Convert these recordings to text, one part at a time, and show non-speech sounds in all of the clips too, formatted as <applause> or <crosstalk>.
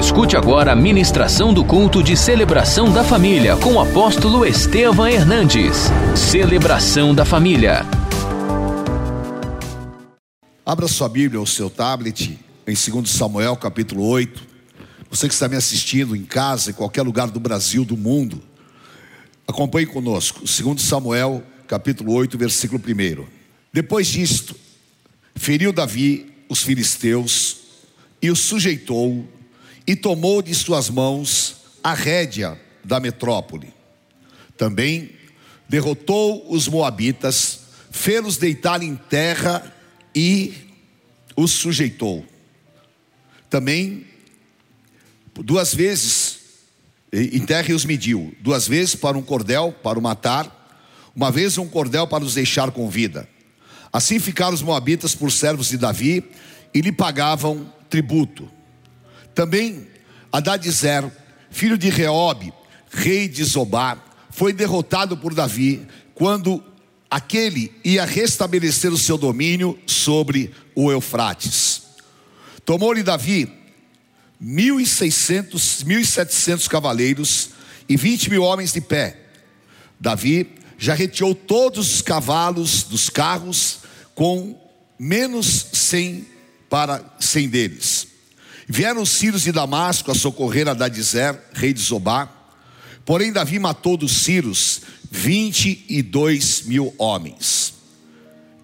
Escute agora a ministração do culto de celebração da família com o apóstolo Estevam Hernandes. Celebração da família. Abra sua Bíblia ou seu tablet em 2 Samuel capítulo 8. Você que está me assistindo em casa, em qualquer lugar do Brasil, do mundo, acompanhe conosco. 2 Samuel capítulo 8, versículo 1. Depois disto, feriu Davi os filisteus e os sujeitou e tomou de suas mãos a rédea da metrópole. Também derrotou os moabitas, fê-los deitar em terra e os sujeitou. Também duas vezes em terra e os mediu, duas vezes para um cordel para o matar, uma vez um cordel para os deixar com vida. Assim ficaram os moabitas por servos de Davi e lhe pagavam tributo. Também Adadizer, filho de Reobe, rei de Zobá, foi derrotado por Davi quando aquele ia restabelecer o seu domínio sobre o Eufrates. Tomou-lhe Davi mil e seiscentos, mil e setecentos cavaleiros e vinte mil homens de pé. Davi já retirou todos os cavalos dos carros com menos cem para cem deles. Vieram os sírios de Damasco a socorrer a Dadizer, rei de Zobá. Porém, Davi matou dos sírios vinte e dois mil homens.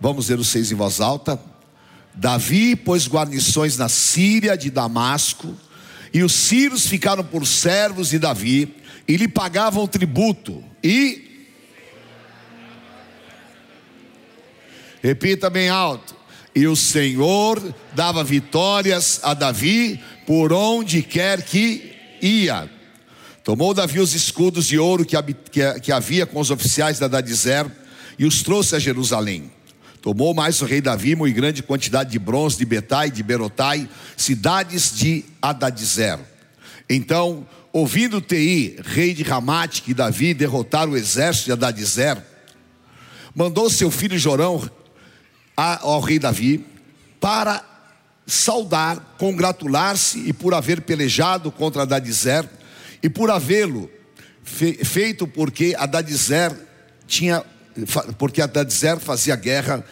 Vamos ver os seis em voz alta. Davi pôs guarnições na Síria de Damasco, e os sírios ficaram por servos de Davi, e lhe pagavam tributo, e Repita bem alto. E o Senhor dava vitórias a Davi por onde quer que ia. Tomou Davi os escudos de ouro que, havia com os oficiais da Dadizer e os trouxe a Jerusalém. Tomou mais o rei Davi uma grande quantidade de bronze de Betai, de Berotai, cidades de Adadizer. Então, ouvindo Tei, rei de Ramate, que Davi derrotar o exército de Adadizer, mandou seu filho Jorão ao rei Davi para saudar, congratular-se e por haver pelejado contra Adadizer e por havê-lo feito porque Adadizer tinha porque Adadizer fazia guerra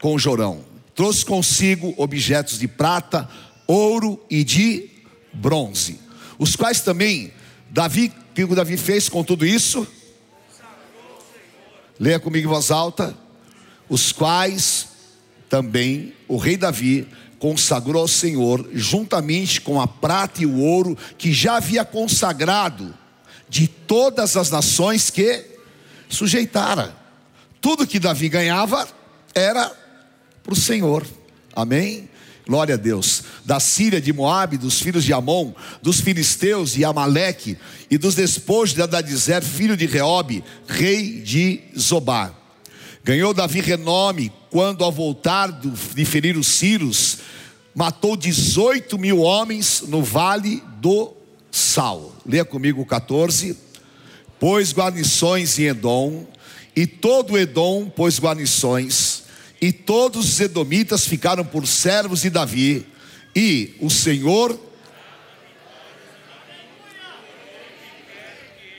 com Jorão. Trouxe consigo objetos de prata, ouro e de bronze, os quais também Davi, o que Davi fez com tudo isso? Leia comigo em voz alta. Os quais também o rei Davi consagrou ao Senhor, juntamente com a prata e o ouro que já havia consagrado de todas as nações que sujeitara. Tudo que Davi ganhava era para o Senhor. Amém? Glória a Deus. Da Síria, de Moabe, dos filhos de Amon, dos filisteus de Amaleque e dos despojos de Adadizer, filho de Reobe, rei de Zobá. Ganhou Davi renome quando, ao voltar de ferir os Círios, matou 18 mil homens no vale do Sal. Leia comigo o 14. Pôs guarnições em Edom, e todo Edom pôs guarnições, e todos os edomitas ficaram por servos de Davi, e o Senhor.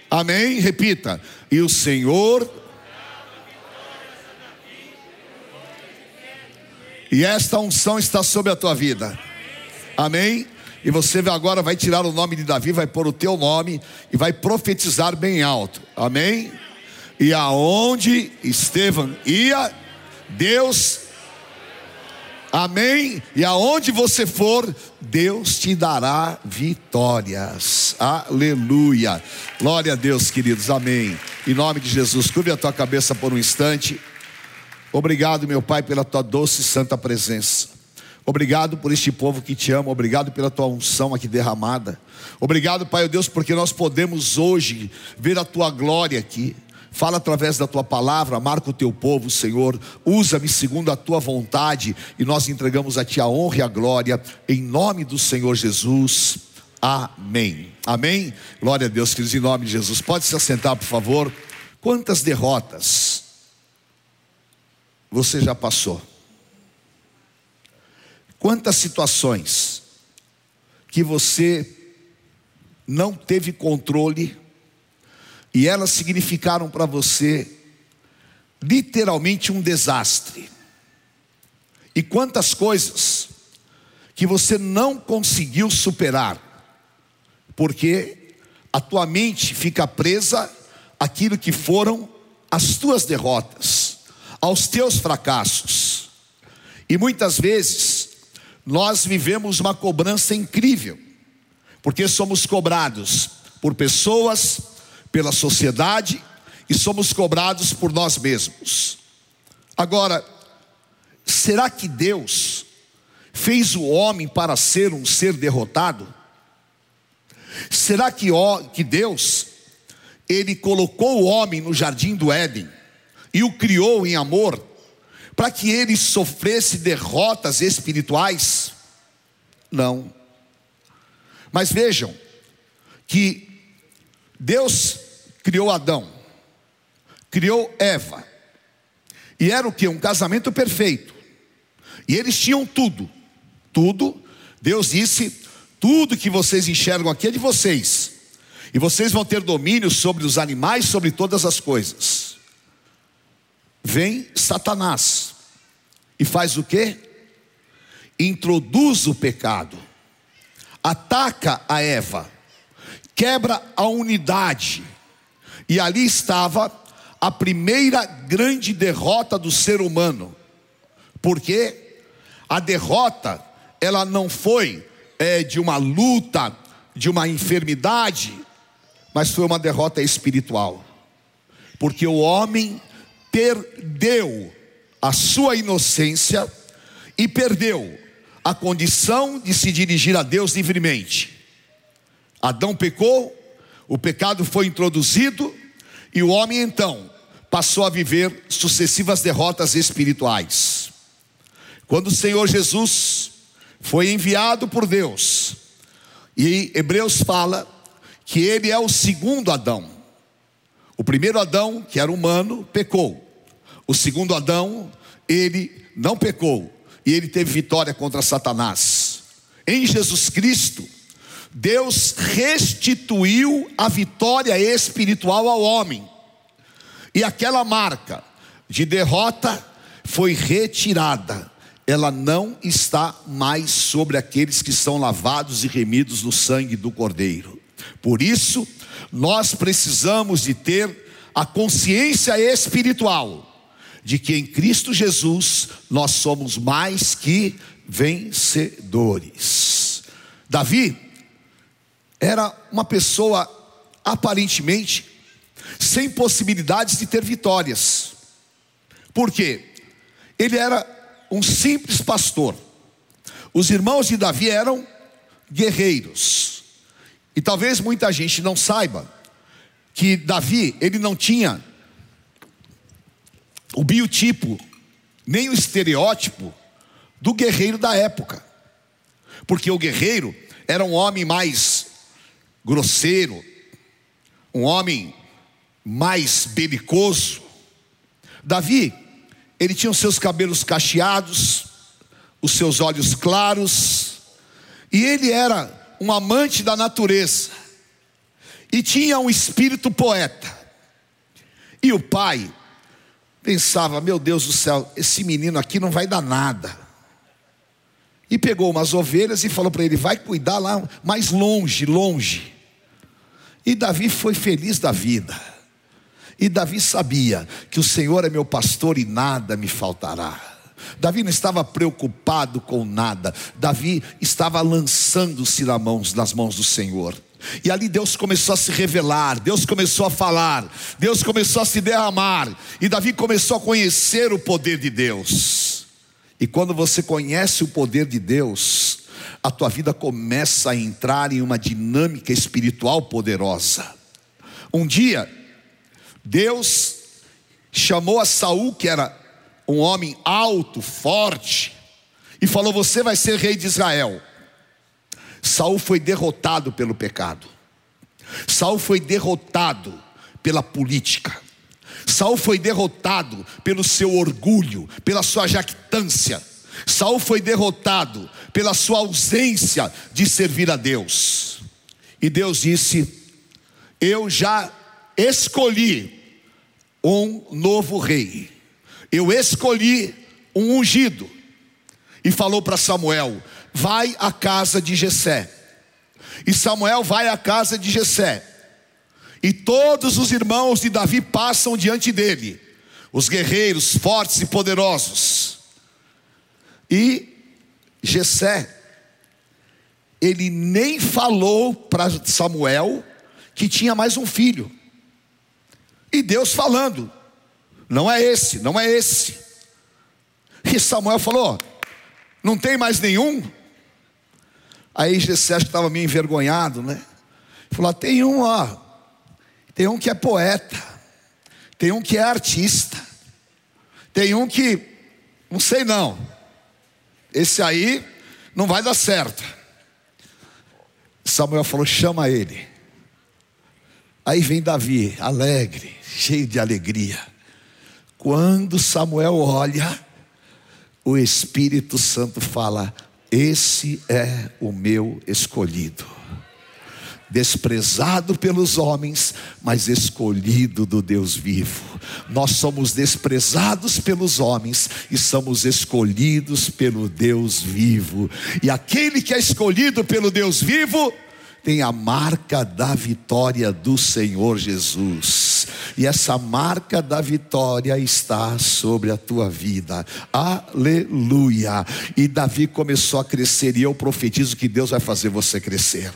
Amém? Repita. E o Senhor E esta unção está sobre a tua vida. Amém? E você agora vai tirar o nome de Davi, vai pôr o teu nome e vai profetizar bem alto. Amém? E aonde Estevão ia, Deus Amém? E aonde você for, Deus te dará vitórias. Aleluia. Glória a Deus, queridos. Amém. Em nome de Jesus, curve a tua cabeça por um instante. Obrigado, meu Pai, pela tua doce e santa presença. Obrigado por este povo que te ama, obrigado pela tua unção aqui derramada. Obrigado, Pai, Deus, porque nós podemos hoje ver a tua glória aqui. Fala através da tua palavra, marca o teu povo, Senhor. Usa-me segundo a tua vontade e nós entregamos a ti a honra e a glória em nome do Senhor Jesus. Amém. Amém. Glória a Deus, queridos, em nome de Jesus. Pode se assentar, por favor. Quantas derrotas você já passou? Quantas situações que você não teve controle e elas significaram para você literalmente um desastre. E quantas coisas que você não conseguiu superar, porque a tua mente fica presa àquilo que foram as tuas derrotas, aos teus fracassos. E muitas vezes nós vivemos uma cobrança incrível, porque somos cobrados por pessoas, pela sociedade e somos cobrados por nós mesmos. Agora, será que Deus fez o homem para ser um ser derrotado? Será que, Deus, Ele colocou o homem no jardim do Éden e o criou em amor, para que ele sofresse derrotas espirituais? Não. Mas vejam, que Deus criou Adão, criou Eva, e era o que? Um casamento perfeito. E eles tinham tudo, tudo. Deus disse: tudo que vocês enxergam aqui é de vocês, e vocês vão ter domínio sobre os animais, sobre todas as coisas. Vem Satanás e faz o que? Introduz o pecado, ataca a Eva, quebra a unidade, e ali estava a primeira grande derrota do ser humano, porque a derrota, ela não foi é, de uma luta, de uma enfermidade, mas foi uma derrota espiritual, porque o homem perdeu a sua inocência e perdeu a condição de se dirigir a Deus livremente. Adão pecou, o pecado foi introduzido, e o homem então passou a viver sucessivas derrotas espirituais. Quando o Senhor Jesus foi enviado por Deus, e Hebreus fala que ele é o segundo Adão. O primeiro Adão, que era humano, pecou. O segundo Adão, ele não pecou e ele teve vitória contra Satanás. Em Jesus Cristo, Deus restituiu a vitória espiritual ao homem. E aquela marca de derrota foi retirada. Ela não está mais sobre aqueles que são lavados e remidos no sangue do Cordeiro. Por isso, nós precisamos de ter a consciência espiritual de que em Cristo Jesus nós somos mais que vencedores. Davi era uma pessoa aparentemente sem possibilidades de ter vitórias. Por quê? Ele era um simples pastor. Os irmãos de Davi eram guerreiros. E talvez muita gente não saiba que Davi, ele não tinha o biotipo, nem o estereótipo do guerreiro da época. Porque o guerreiro era um homem mais grosseiro, um homem mais belicoso. Davi, ele tinha os seus cabelos cacheados, os seus olhos claros, e ele era um amante da natureza, e tinha um espírito poeta. E o pai pensava: meu Deus do céu, esse menino aqui não vai dar nada. E pegou umas ovelhas e falou para ele: vai cuidar lá mais longe, longe. E Davi foi feliz da vida. E Davi sabia que o Senhor é meu pastor e nada me faltará. Davi não estava preocupado com nada. Davi estava lançando-se nas mãos, do Senhor. E ali Deus começou a se revelar, Deus começou a falar, Deus começou a se derramar, e Davi começou a conhecer o poder de Deus. E quando você conhece o poder de Deus, a tua vida começa a entrar em uma dinâmica espiritual poderosa. Um dia, Deus chamou a Saul, que era um homem alto, forte, e falou: Você vai ser rei de Israel. Saul foi derrotado pelo pecado. Saul foi derrotado pela política. Saul foi derrotado pelo seu orgulho, pela sua jactância. Saul foi derrotado pela sua ausência de servir a Deus. E Deus disse: Eu já escolhi um novo rei, eu escolhi um ungido. E falou para Samuel: Vai à casa de Jessé. E Samuel vai à casa de Jessé. E todos os irmãos de Davi passam diante dele, os guerreiros fortes e poderosos. E Jessé, ele nem falou para Samuel que tinha mais um filho. E Deus falando: Não é esse, não é esse. E Samuel falou: Não tem mais nenhum? Aí Jessé estava meio envergonhado, né? Falou: ah, Tem um, ó. Tem um que é poeta. Tem um que é artista. Tem um que, não sei não. Esse aí não vai dar certo. Samuel falou: chama ele. Aí vem Davi, alegre, cheio de alegria. Quando Samuel olha, o Espírito Santo fala: Esse é o meu escolhido desprezado pelos homens, mas escolhido do Deus vivo. Nós somos desprezados pelos homens e somos escolhidos pelo Deus vivo. E aquele que é escolhido pelo Deus vivo, tem a marca da vitória do Senhor Jesus. E essa marca da vitória está sobre a tua vida. Aleluia. E Davi começou a crescer, e eu profetizo que Deus vai fazer você crescer.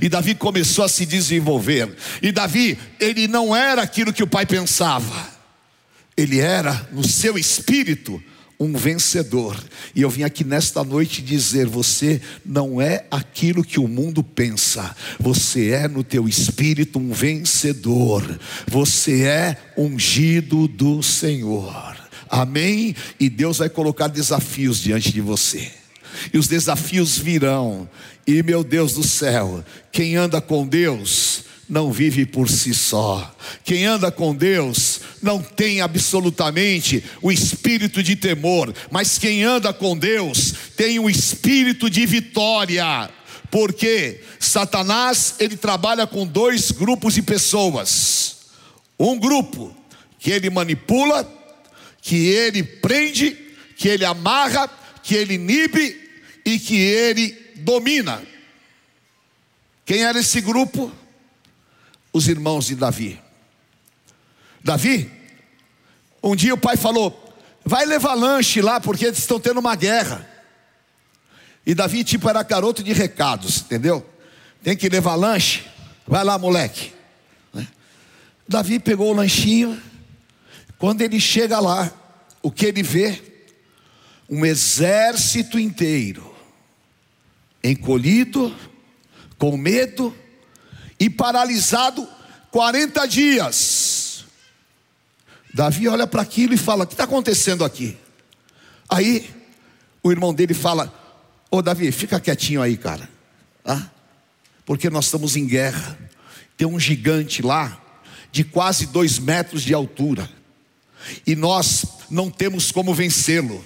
E Davi começou a se desenvolver. E Davi, ele não era aquilo que o pai pensava. Ele era, no seu espírito, um vencedor. E eu vim aqui nesta noite dizer: você não é aquilo que o mundo pensa, você é no teu espírito um vencedor, você é ungido do Senhor. Amém? E Deus vai colocar desafios diante de você. E os desafios virão. E meu Deus do céu, quem anda com Deus não vive por si só. Quem anda com Deus não tem absolutamente o espírito de temor, mas quem anda com Deus tem o espírito de vitória. Porque Satanás, ele trabalha com dois grupos de pessoas. Um grupo que ele manipula, que ele prende, que ele amarra, que ele inibe e que ele domina. Quem era esse grupo? Os irmãos de Davi. Davi, um dia o pai falou: vai levar lanche lá, porque eles estão tendo uma guerra. E Davi, tipo, era garoto de recados, entendeu? Tem que levar lanche, vai lá, moleque. Né? Davi pegou o lanchinho. Quando ele chega lá, o que ele vê? Um exército inteiro, encolhido, com medo e paralisado 40 dias. Davi olha para aquilo e fala: O que está acontecendo aqui? Aí o irmão dele fala: Ô Davi, fica quietinho aí, cara, ah, porque nós estamos em guerra. Tem um gigante lá, de quase dois metros de altura, e nós não temos como vencê-lo.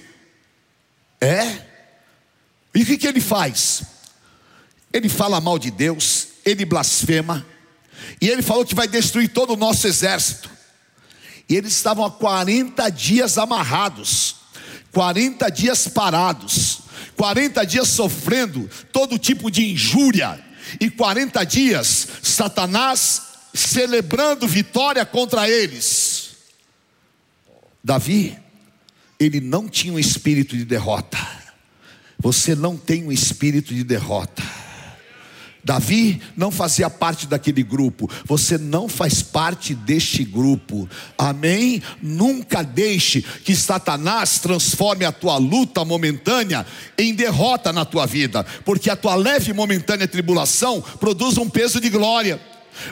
É? E o que, que ele faz? Ele fala mal de Deus, ele blasfema, e ele falou que vai destruir todo o nosso exército. E eles estavam há 40 dias amarrados, 40 dias parados, 40 dias sofrendo todo tipo de injúria, e 40 dias Satanás celebrando vitória contra eles. Davi, ele não tinha um espírito de derrota. Você não tem um espírito de derrota. Davi não fazia parte daquele grupo, você não faz parte deste grupo, amém? Nunca deixe que Satanás transforme a tua luta momentânea em derrota na tua vida, porque a tua leve e momentânea tribulação produz um peso de glória.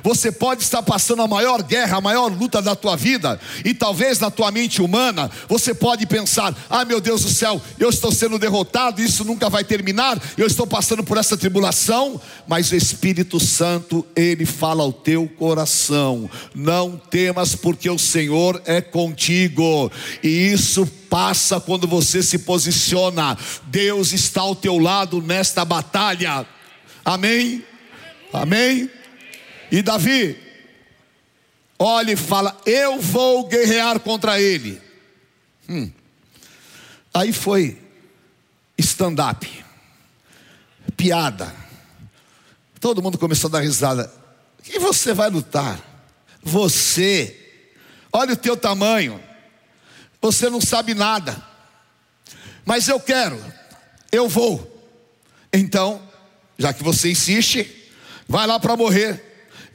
Você pode estar passando a maior guerra, a maior luta da tua vida, e talvez na tua mente humana você pode pensar: "Ah, meu Deus do céu, eu estou sendo derrotado, isso nunca vai terminar, eu estou passando por essa tribulação", mas o Espírito Santo, ele fala ao teu coração: "Não temas, porque o Senhor é contigo". E isso passa quando você se posiciona. Deus está ao teu lado nesta batalha. Amém. Amém? E Davi, olha e fala: Eu vou guerrear contra ele. Hum. Aí foi stand-up, piada. Todo mundo começou a dar risada. E você vai lutar? Você, olha o teu tamanho. Você não sabe nada. Mas eu quero, eu vou. Então, já que você insiste, vai lá para morrer,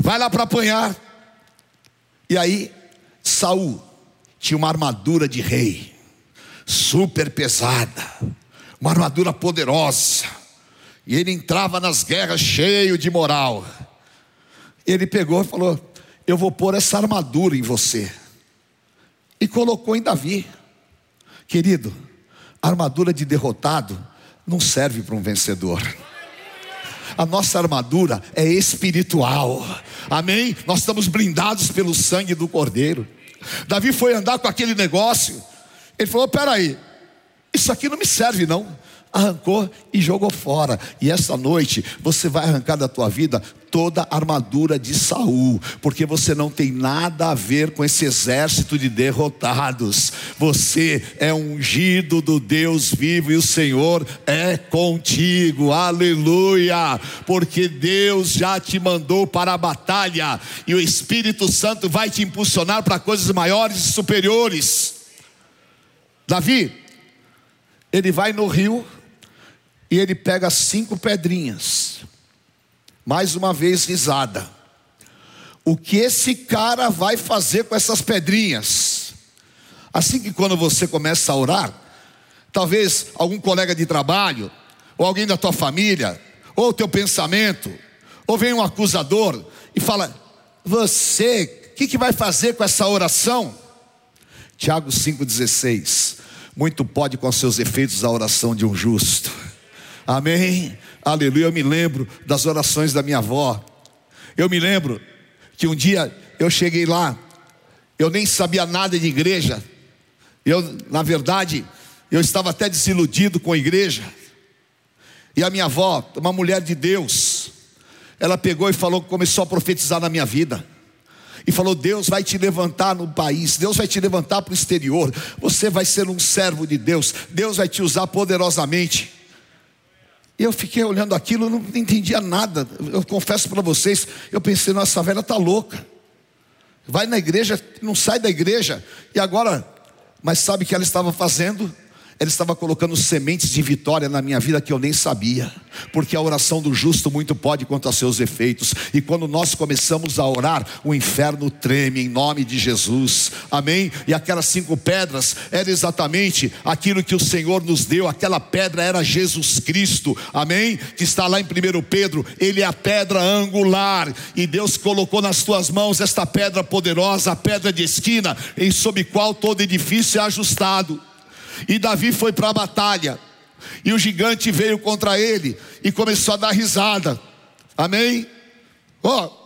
vai lá para apanhar. E aí, Saul tinha uma armadura de rei, super pesada, uma armadura poderosa. E ele entrava nas guerras cheio de moral. Ele pegou e falou: Eu vou pôr essa armadura em você. E colocou em Davi. Querido, armadura de derrotado não serve para um vencedor. A nossa armadura é espiritual. Amém? Nós estamos blindados pelo sangue do Cordeiro. Davi foi andar com aquele negócio. Ele falou: peraí, isso aqui não me serve, não arrancou e jogou fora. E essa noite você vai arrancar da tua vida toda a armadura de Saul, porque você não tem nada a ver com esse exército de derrotados. Você é ungido do Deus vivo e o Senhor é contigo. Aleluia! Porque Deus já te mandou para a batalha e o Espírito Santo vai te impulsionar para coisas maiores e superiores. Davi, ele vai no rio e ele pega cinco pedrinhas. Mais uma vez risada. O que esse cara vai fazer com essas pedrinhas? Assim que quando você começa a orar, talvez algum colega de trabalho, ou alguém da tua família, ou o teu pensamento, ou vem um acusador e fala: Você, o que, que vai fazer com essa oração? Tiago 5,16: Muito pode com seus efeitos a oração de um justo. Amém? Aleluia. Eu me lembro das orações da minha avó. Eu me lembro que um dia eu cheguei lá, eu nem sabia nada de igreja. Eu, na verdade, eu estava até desiludido com a igreja. E a minha avó, uma mulher de Deus, ela pegou e falou, começou a profetizar na minha vida. E falou: Deus vai te levantar no país, Deus vai te levantar para o exterior, você vai ser um servo de Deus, Deus vai te usar poderosamente. Eu fiquei olhando aquilo, não entendia nada. Eu confesso para vocês, eu pensei, nossa, velha está louca. Vai na igreja, não sai da igreja. E agora, mas sabe o que ela estava fazendo? Ele estava colocando sementes de vitória na minha vida que eu nem sabia, porque a oração do justo muito pode quanto aos seus efeitos, e quando nós começamos a orar, o inferno treme em nome de Jesus, amém? E aquelas cinco pedras era exatamente aquilo que o Senhor nos deu, aquela pedra era Jesus Cristo, amém? Que está lá em 1 Pedro, ele é a pedra angular, e Deus colocou nas tuas mãos esta pedra poderosa, a pedra de esquina, em sob qual todo edifício é ajustado. E Davi foi para a batalha. E o gigante veio contra ele e começou a dar risada. Amém? Ó, oh,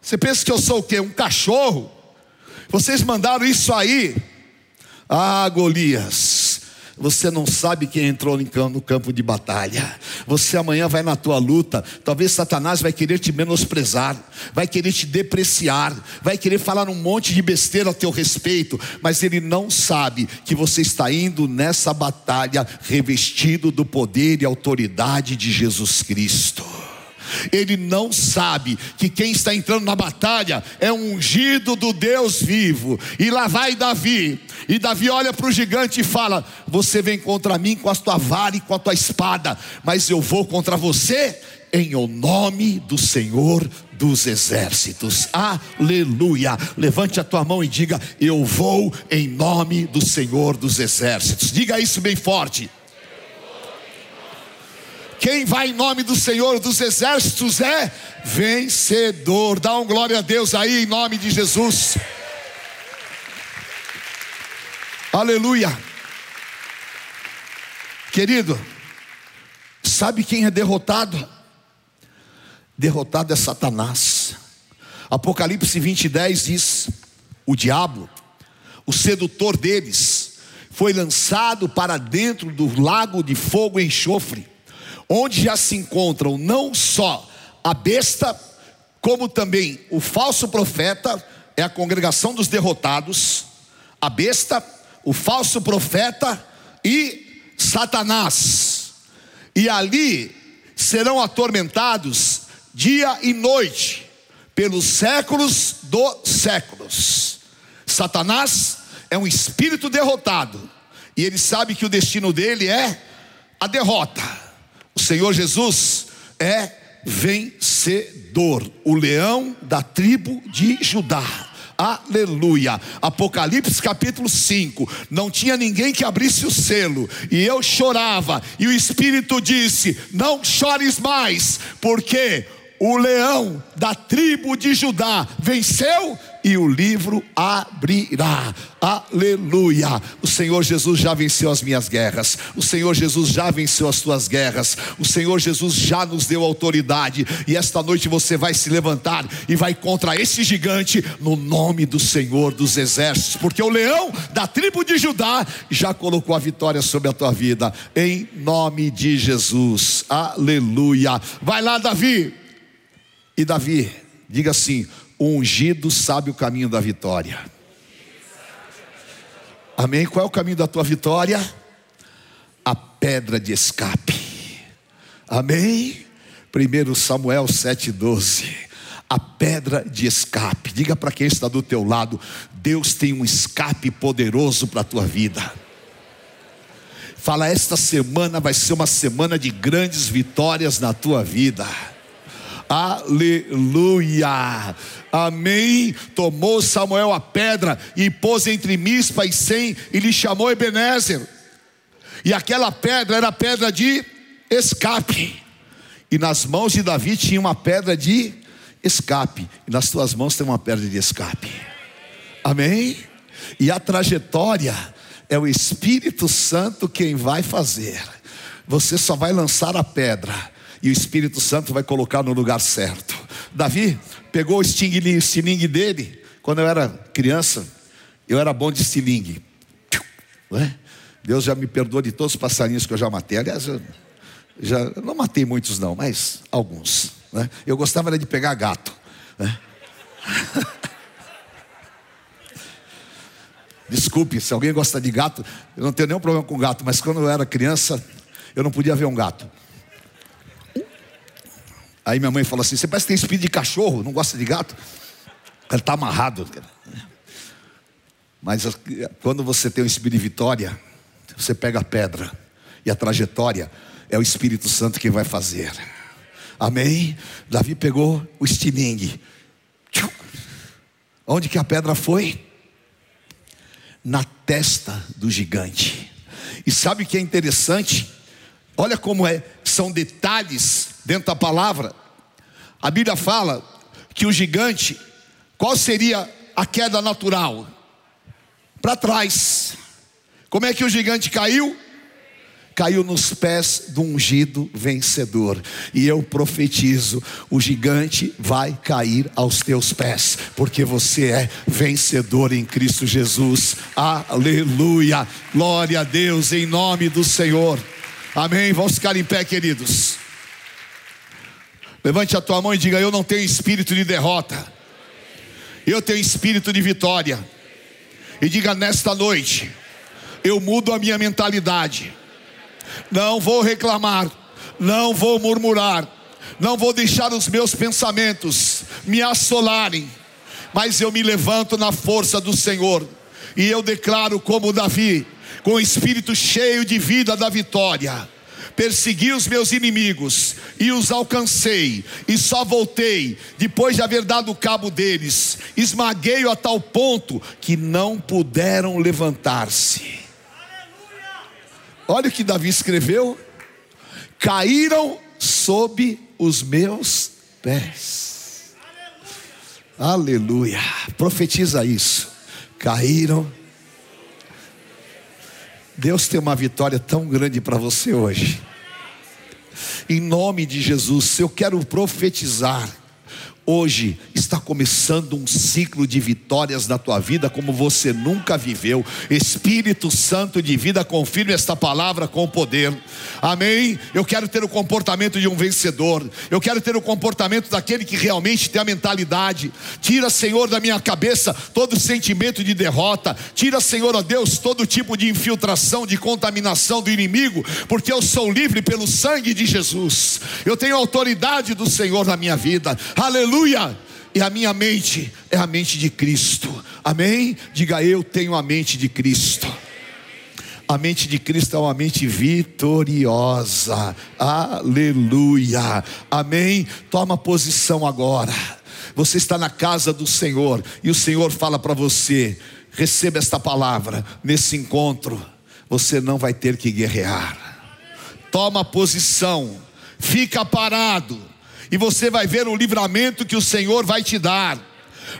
você pensa que eu sou o quê? Um cachorro? Vocês mandaram isso aí? Ah, Golias. Você não sabe quem entrou no campo de batalha. Você amanhã vai na tua luta. Talvez Satanás vai querer te menosprezar, vai querer te depreciar, vai querer falar um monte de besteira a teu respeito, mas ele não sabe que você está indo nessa batalha revestido do poder e autoridade de Jesus Cristo ele não sabe que quem está entrando na batalha é um ungido do Deus vivo. E lá vai Davi, e Davi olha para o gigante e fala: Você vem contra mim com a tua vara e com a tua espada, mas eu vou contra você em o nome do Senhor dos exércitos. Aleluia. Levante a tua mão e diga: Eu vou em nome do Senhor dos exércitos. Diga isso bem forte. Quem vai em nome do Senhor dos exércitos é vencedor. Dá um glória a Deus aí em nome de Jesus. Aleluia. Querido, sabe quem é derrotado? Derrotado é Satanás. Apocalipse 20, 10 diz: O diabo, o sedutor deles, foi lançado para dentro do lago de fogo e enxofre onde já se encontram não só a besta como também o falso profeta é a congregação dos derrotados, a besta, o falso profeta e Satanás. E ali serão atormentados dia e noite, pelos séculos dos séculos. Satanás é um espírito derrotado, e ele sabe que o destino dele é a derrota. O Senhor Jesus é vencedor, o leão da tribo de Judá. Aleluia. Apocalipse capítulo 5. Não tinha ninguém que abrisse o selo, e eu chorava, e o Espírito disse: Não chores mais, porque o leão da tribo de Judá venceu e o livro abrirá. Aleluia! O Senhor Jesus já venceu as minhas guerras. O Senhor Jesus já venceu as tuas guerras. O Senhor Jesus já nos deu autoridade. E esta noite você vai se levantar e vai contra esse gigante no nome do Senhor dos exércitos, porque o leão da tribo de Judá já colocou a vitória sobre a tua vida. Em nome de Jesus. Aleluia! Vai lá, Davi. E Davi, diga assim: o ungido sabe o caminho da vitória. Amém? Qual é o caminho da tua vitória? A pedra de escape. Amém? 1 Samuel 7,12. A pedra de escape. Diga para quem está do teu lado: Deus tem um escape poderoso para a tua vida. Fala, esta semana vai ser uma semana de grandes vitórias na tua vida. Aleluia. Amém. Tomou Samuel a pedra e pôs entre Mispa e Sem e lhe chamou Ebenezer. E aquela pedra era pedra de escape. E nas mãos de Davi tinha uma pedra de escape. E nas tuas mãos tem uma pedra de escape. Amém? E a trajetória é o Espírito Santo quem vai fazer. Você só vai lançar a pedra e o Espírito Santo vai colocar no lugar certo. Davi pegou o estilingue dele, quando eu era criança, eu era bom de estilingue. É? Deus já me perdoou de todos os passarinhos que eu já matei. Aliás, eu já eu não matei muitos não, mas alguns. Né? Eu gostava de pegar gato. Né? <laughs> Desculpe, se alguém gosta de gato, eu não tenho nenhum problema com gato, mas quando eu era criança, eu não podia ver um gato. Aí minha mãe falou assim: Você parece que tem espírito de cachorro, não gosta de gato? Ele está amarrado. Mas quando você tem o espírito de vitória, você pega a pedra e a trajetória é o Espírito Santo que vai fazer. Amém? Davi pegou o estilingue. Onde que a pedra foi? Na testa do gigante. E sabe o que é interessante? Olha como é, são detalhes dentro da palavra. A Bíblia fala que o gigante, qual seria a queda natural? Para trás. Como é que o gigante caiu? Caiu nos pés do ungido vencedor. E eu profetizo: o gigante vai cair aos teus pés, porque você é vencedor em Cristo Jesus. Aleluia. Glória a Deus em nome do Senhor. Amém. Vamos ficar em pé, queridos. Levante a tua mão e diga: Eu não tenho espírito de derrota, eu tenho espírito de vitória. E diga nesta noite: Eu mudo a minha mentalidade. Não vou reclamar, não vou murmurar, não vou deixar os meus pensamentos me assolarem, mas eu me levanto na força do Senhor. E eu declaro como Davi: com o espírito cheio de vida da vitória. Persegui os meus inimigos e os alcancei, e só voltei depois de haver dado cabo deles. Esmaguei-o a tal ponto que não puderam levantar-se. Olha o que Davi escreveu: caíram sob os meus pés. Aleluia. Profetiza isso. Caíram Deus tem uma vitória tão grande para você hoje. Em nome de Jesus, eu quero profetizar. Hoje está começando um ciclo de vitórias na tua vida como você nunca viveu. Espírito Santo de vida, confirme esta palavra com poder. Amém. Eu quero ter o comportamento de um vencedor. Eu quero ter o comportamento daquele que realmente tem a mentalidade. Tira, Senhor, da minha cabeça todo sentimento de derrota. Tira, Senhor, ó Deus, todo tipo de infiltração, de contaminação do inimigo, porque eu sou livre pelo sangue de Jesus. Eu tenho autoridade do Senhor na minha vida. Aleluia e a minha mente é a mente de Cristo. Amém? Diga eu tenho a mente de Cristo. A mente de Cristo é uma mente vitoriosa. Aleluia. Amém? Toma posição agora. Você está na casa do Senhor e o Senhor fala para você: receba esta palavra nesse encontro. Você não vai ter que guerrear. Toma posição. Fica parado e você vai ver o livramento que o Senhor vai te dar.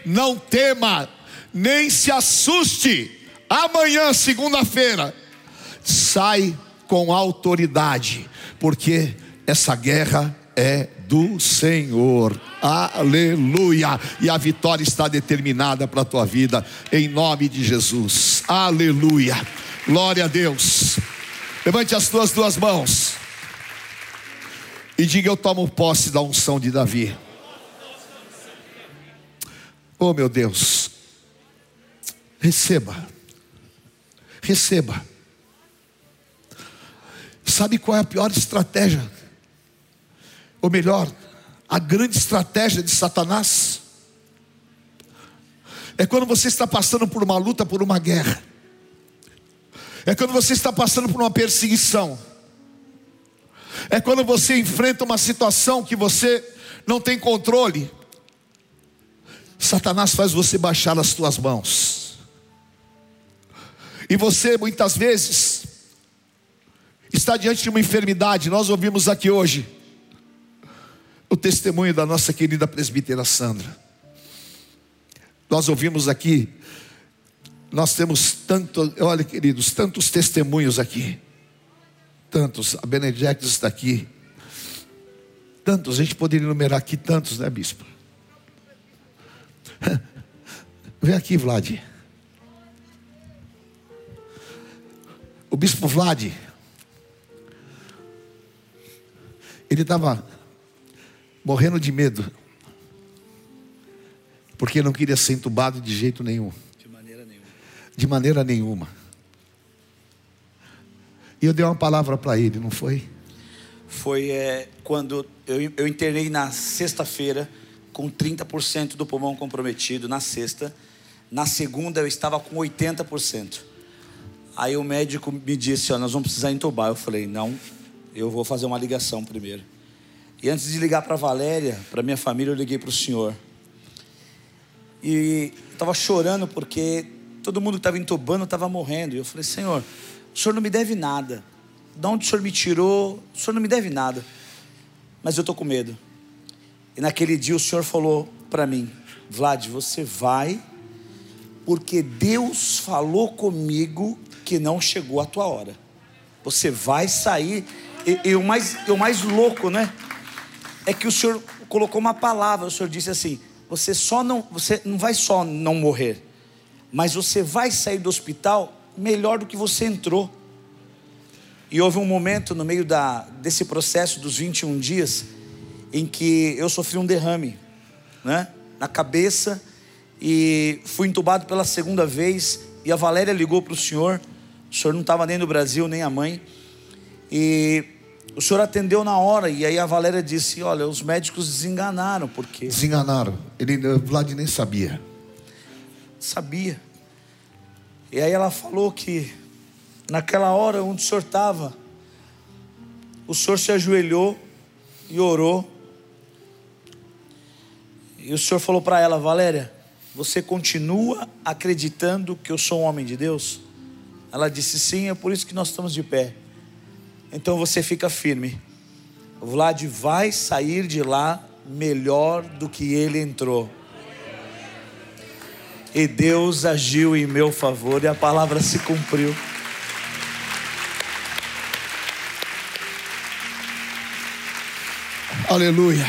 Não tema, nem se assuste. Amanhã, segunda-feira, sai com autoridade, porque essa guerra é do Senhor. Aleluia! E a vitória está determinada para a tua vida, em nome de Jesus. Aleluia! Glória a Deus. Levante as tuas duas mãos e diga: Eu tomo posse da unção de Davi. Oh meu Deus, receba, receba. Sabe qual é a pior estratégia? Ou melhor, a grande estratégia de Satanás? É quando você está passando por uma luta, por uma guerra. É quando você está passando por uma perseguição é quando você enfrenta uma situação que você não tem controle. Satanás faz você baixar as tuas mãos. E você muitas vezes está diante de uma enfermidade. Nós ouvimos aqui hoje o testemunho da nossa querida presbítera Sandra. Nós ouvimos aqui, nós temos tanto, olha queridos, tantos testemunhos aqui tantos, a Benedictus está aqui. Tantos, a gente poderia enumerar aqui tantos, né, bispo? <laughs> Vem aqui, Vlad. O bispo Vlad, ele estava morrendo de medo, porque não queria ser entubado de jeito nenhum. De maneira nenhuma. De maneira nenhuma. E eu dei uma palavra para ele, não foi? Foi é, quando eu, eu internei na sexta-feira com 30% do pulmão comprometido, na sexta. Na segunda eu estava com 80%. Aí o médico me disse: ó, Nós vamos precisar entubar. Eu falei: Não, eu vou fazer uma ligação primeiro. E antes de ligar para Valéria, para minha família, eu liguei para o senhor. E estava chorando porque todo mundo que estava entubando estava morrendo. E eu falei: Senhor, o senhor não me deve nada. De onde o senhor me tirou? O senhor não me deve nada. Mas eu estou com medo. E naquele dia o senhor falou para mim: Vlad, você vai, porque Deus falou comigo que não chegou a tua hora. Você vai sair. E, e, o, mais, e o mais louco, né? É que o senhor colocou uma palavra. O senhor disse assim: você só não, você não vai só não morrer, mas você vai sair do hospital melhor do que você entrou. E houve um momento no meio da, desse processo dos 21 dias em que eu sofri um derrame né, na cabeça e fui entubado pela segunda vez. E a Valéria ligou para o senhor, o senhor não estava nem no Brasil, nem a mãe. E o senhor atendeu na hora, e aí a Valéria disse: Olha, os médicos desenganaram, porque. Desenganaram. Ele, o Vlad nem sabia. Sabia. E aí ela falou que naquela hora onde o senhor estava, o senhor se ajoelhou e orou. E o senhor falou para ela, Valéria, você continua acreditando que eu sou um homem de Deus? Ela disse sim, é por isso que nós estamos de pé. Então você fica firme. O Vlad vai sair de lá melhor do que ele entrou e Deus agiu em meu favor e a palavra se cumpriu. Aleluia.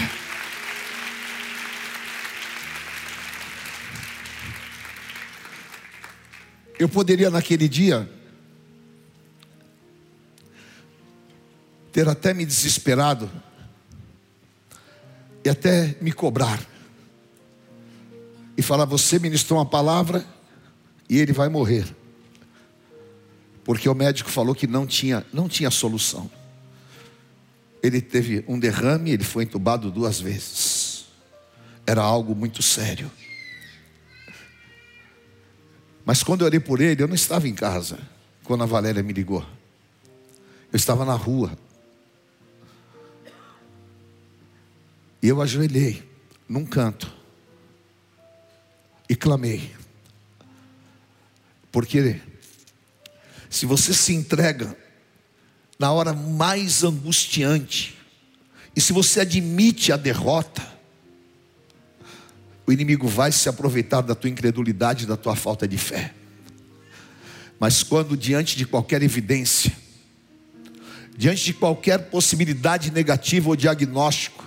Eu poderia naquele dia ter até me desesperado e até me cobrar e falar: Você ministrou uma palavra e ele vai morrer, porque o médico falou que não tinha, não tinha solução. Ele teve um derrame, ele foi entubado duas vezes. Era algo muito sério. Mas quando eu orei por ele, eu não estava em casa, quando a Valéria me ligou. Eu estava na rua. E eu ajoelhei num canto e clamei. Porque se você se entrega na hora mais angustiante, e se você admite a derrota, o inimigo vai se aproveitar da tua incredulidade, da tua falta de fé. Mas quando diante de qualquer evidência, diante de qualquer possibilidade negativa ou diagnóstico,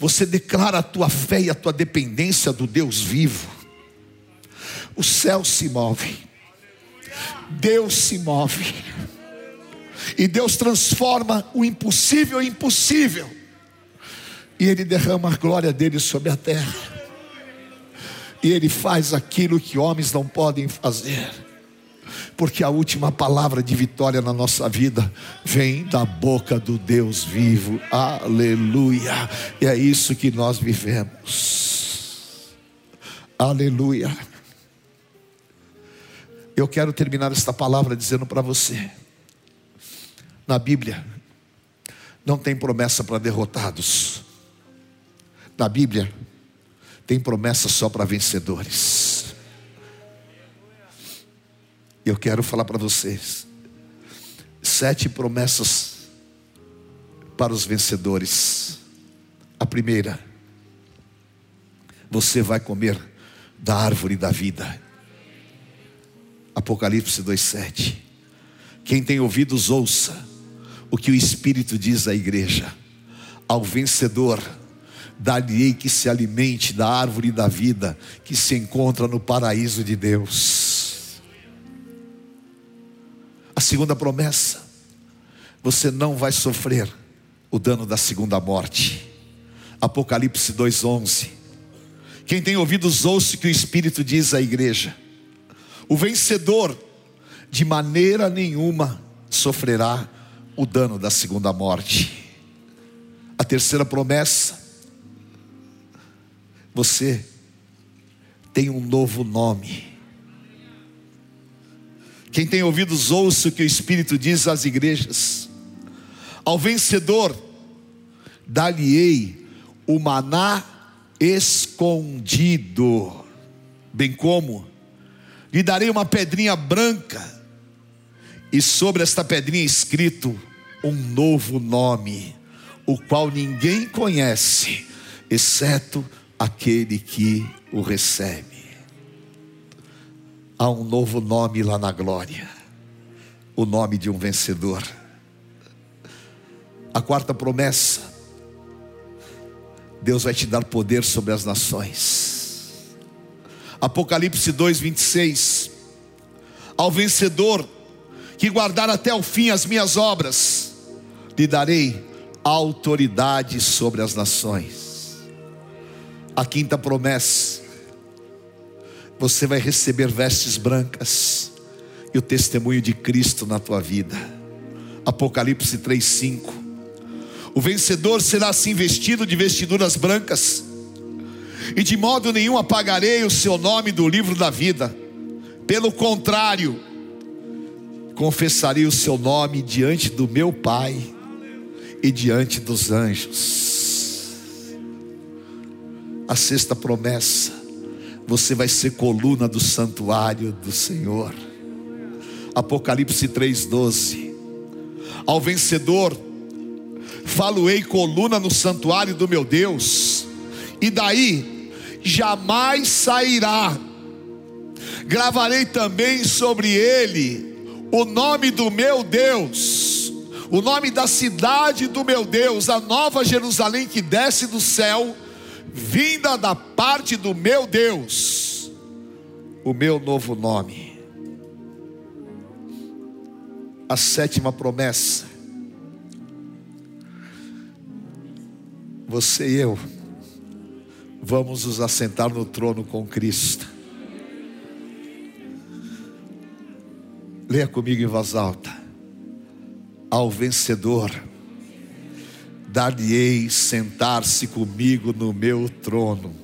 você declara a tua fé e a tua dependência do Deus vivo, o céu se move, Deus se move, e Deus transforma o impossível em impossível, e Ele derrama a glória dele sobre a terra, e Ele faz aquilo que homens não podem fazer porque a última palavra de vitória na nossa vida vem da boca do Deus vivo, aleluia, e é isso que nós vivemos, aleluia. Eu quero terminar esta palavra dizendo para você: na Bíblia, não tem promessa para derrotados, na Bíblia, tem promessa só para vencedores. Eu quero falar para vocês sete promessas para os vencedores. A primeira, você vai comer da árvore da vida. Apocalipse 2:7. Quem tem ouvidos ouça o que o Espírito diz à igreja. Ao vencedor dar-lhe-ei que se alimente da árvore da vida que se encontra no paraíso de Deus. A segunda promessa: você não vai sofrer o dano da segunda morte. Apocalipse 2:11. Quem tem ouvidos ouça o que o Espírito diz à igreja. O vencedor de maneira nenhuma sofrerá o dano da segunda morte. A terceira promessa: você tem um novo nome. Quem tem ouvidos, ouça o que o Espírito diz às igrejas. Ao vencedor, dar-lhe-ei o maná escondido, bem como lhe darei uma pedrinha branca, e sobre esta pedrinha escrito um novo nome, o qual ninguém conhece, exceto aquele que o recebe há um novo nome lá na glória o nome de um vencedor. A quarta promessa: Deus vai te dar poder sobre as nações. Apocalipse 2, 26. Ao vencedor que guardar até o fim as minhas obras, lhe darei autoridade sobre as nações. A quinta promessa: você vai receber vestes brancas e o testemunho de Cristo na tua vida. Apocalipse 3:5. O vencedor será assim vestido de vestiduras brancas, e de modo nenhum apagarei o seu nome do livro da vida. Pelo contrário, confessarei o seu nome diante do meu Pai e diante dos anjos. A sexta promessa você vai ser coluna do santuário do Senhor. Apocalipse 3:12. Ao vencedor, falo-ei coluna no santuário do meu Deus, e daí jamais sairá. Gravarei também sobre ele o nome do meu Deus, o nome da cidade do meu Deus, a nova Jerusalém que desce do céu vinda da parte do meu Deus, o meu novo nome. A sétima promessa. Você e eu vamos nos assentar no trono com Cristo. Leia comigo em voz alta. Ao vencedor dar-lhe-ei sentar-se comigo no meu trono,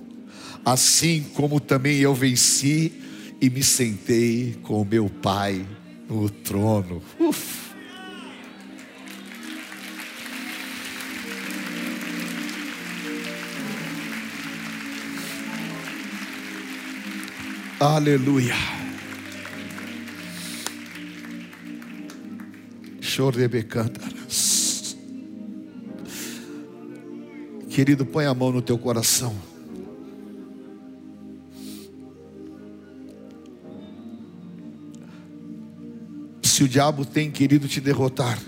assim como também eu venci e me sentei com meu Pai no trono. Uf. Aleluia. Chorebecantaras. Querido, põe a mão no teu coração. Se o diabo tem querido te derrotar,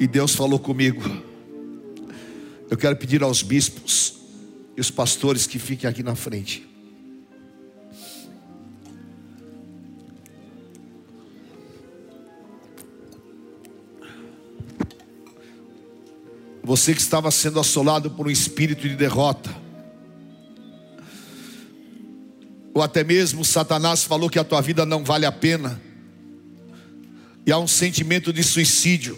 e Deus falou comigo, eu quero pedir aos bispos, e os pastores que fiquem aqui na frente. Você que estava sendo assolado por um espírito de derrota, ou até mesmo Satanás falou que a tua vida não vale a pena, e há um sentimento de suicídio,